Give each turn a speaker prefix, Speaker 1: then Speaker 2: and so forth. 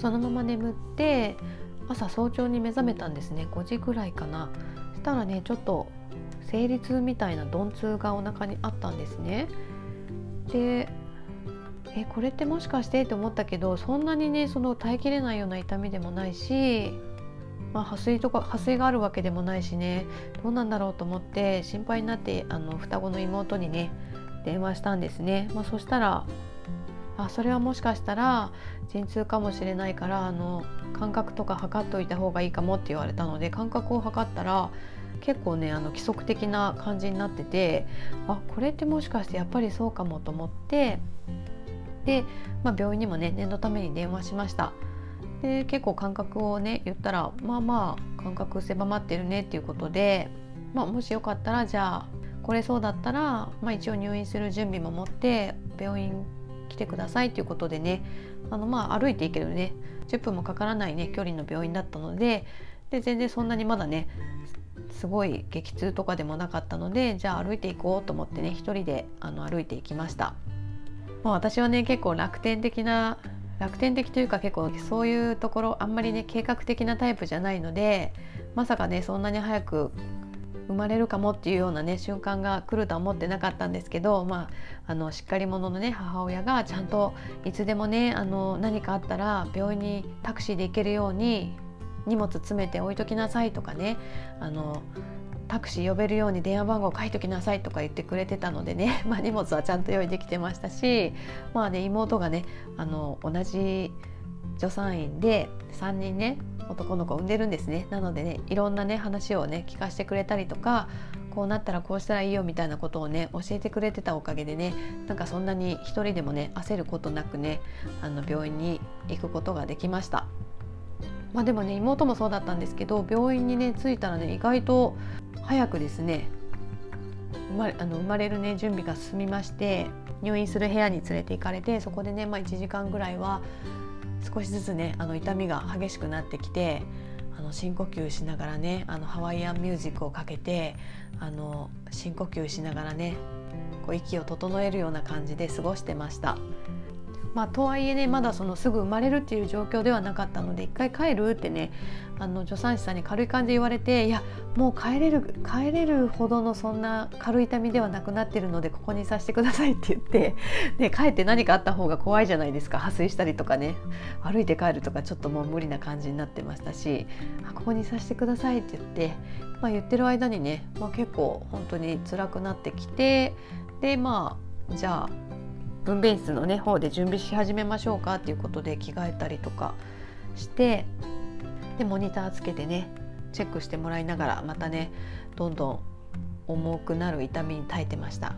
Speaker 1: そのまま眠って朝早朝に目覚めたんですね。5時ぐらいかな。そしたらねちょっと生理痛みたいな鈍痛がお腹にあったんですね。でえこれってもしかしてって思ったけどそんなにねその耐えきれないような痛みでもないし、まあ、破水とか破水があるわけでもないしね。どうなんだろうと思って心配になってあの双子の妹にね電話したんですね、まあ、そしたらあそれはもしかしたら陣痛かもしれないからあの感覚とか測っておいた方がいいかもって言われたので感覚を測ったら結構ねあの規則的な感じになっててあこれってもしかしてやっぱりそうかもと思ってで、まあ、病院にもね念のために電話しました。で結構感覚をね言ったらまあまあ感覚狭まってるねっていうことで、まあ、もしよかったらじゃあこれそうだったら、まあ、一応入院する準備も持って病院来てくださいということでねあのまあ歩いていけるね10分もかからないね距離の病院だったのでで全然そんなにまだねすごい激痛とかでもなかったのでじゃあ歩いていこうと思ってね一人であの歩いていきました。まあ、私はね結構楽天的な楽天的というか結構そういうところあんまりね計画的なタイプじゃないのでまさかねそんなに早く生まれるかもっていうようなね瞬間が来るとは思ってなかったんですけど、まあ、あのしっかり者のね母親がちゃんといつでもねあの何かあったら病院にタクシーで行けるように荷物詰めて置いときなさいとかねあのタクシー呼べるように電話番号書いときなさいとか言ってくれてたのでね、まあ、荷物はちゃんと用意できてましたし、まあね、妹がねあの同じ助産院で3人ね男の子を産んでるんですねなのでねいろんなね話をね聞かせてくれたりとかこうなったらこうしたらいいよみたいなことをね教えてくれてたおかげでねなんかそんなに一人でもね焦ることなくねあの病院に行くことができました。まあ、でもね妹もそうだったんですけど病院にね着いたらね意外と早くですね生まれあの生まれるね準備が進みまして入院する部屋に連れて行かれてそこでね、まあ、1時間ぐらいは少しずつねあの痛みが激しくなってきてあの深呼吸しながらねあのハワイアンミュージックをかけてあの深呼吸しながらねこう息を整えるような感じで過ごしてました。まあ、とはいえねまだそのすぐ生まれるっていう状況ではなかったので一回帰るってねあの助産師さんに軽い感じで言われていやもう帰れる帰れるほどのそんな軽い痛みではなくなってるのでここにさせてくださいって言って、ね、帰って何かあった方が怖いじゃないですか。破水したりとかね。歩いて帰るとかちょっともう無理な感じになってましたしあここにさせてくださいって言って、まあ、言ってる間にね、まあ、結構本当に辛くなってきてでまあじゃあ分娩室のね方で準備し始めましょうかっていうことで着替えたりとかしてでモニターつけてねチェックしてもらいながらまたねどんどん重くなる痛みに耐えてました。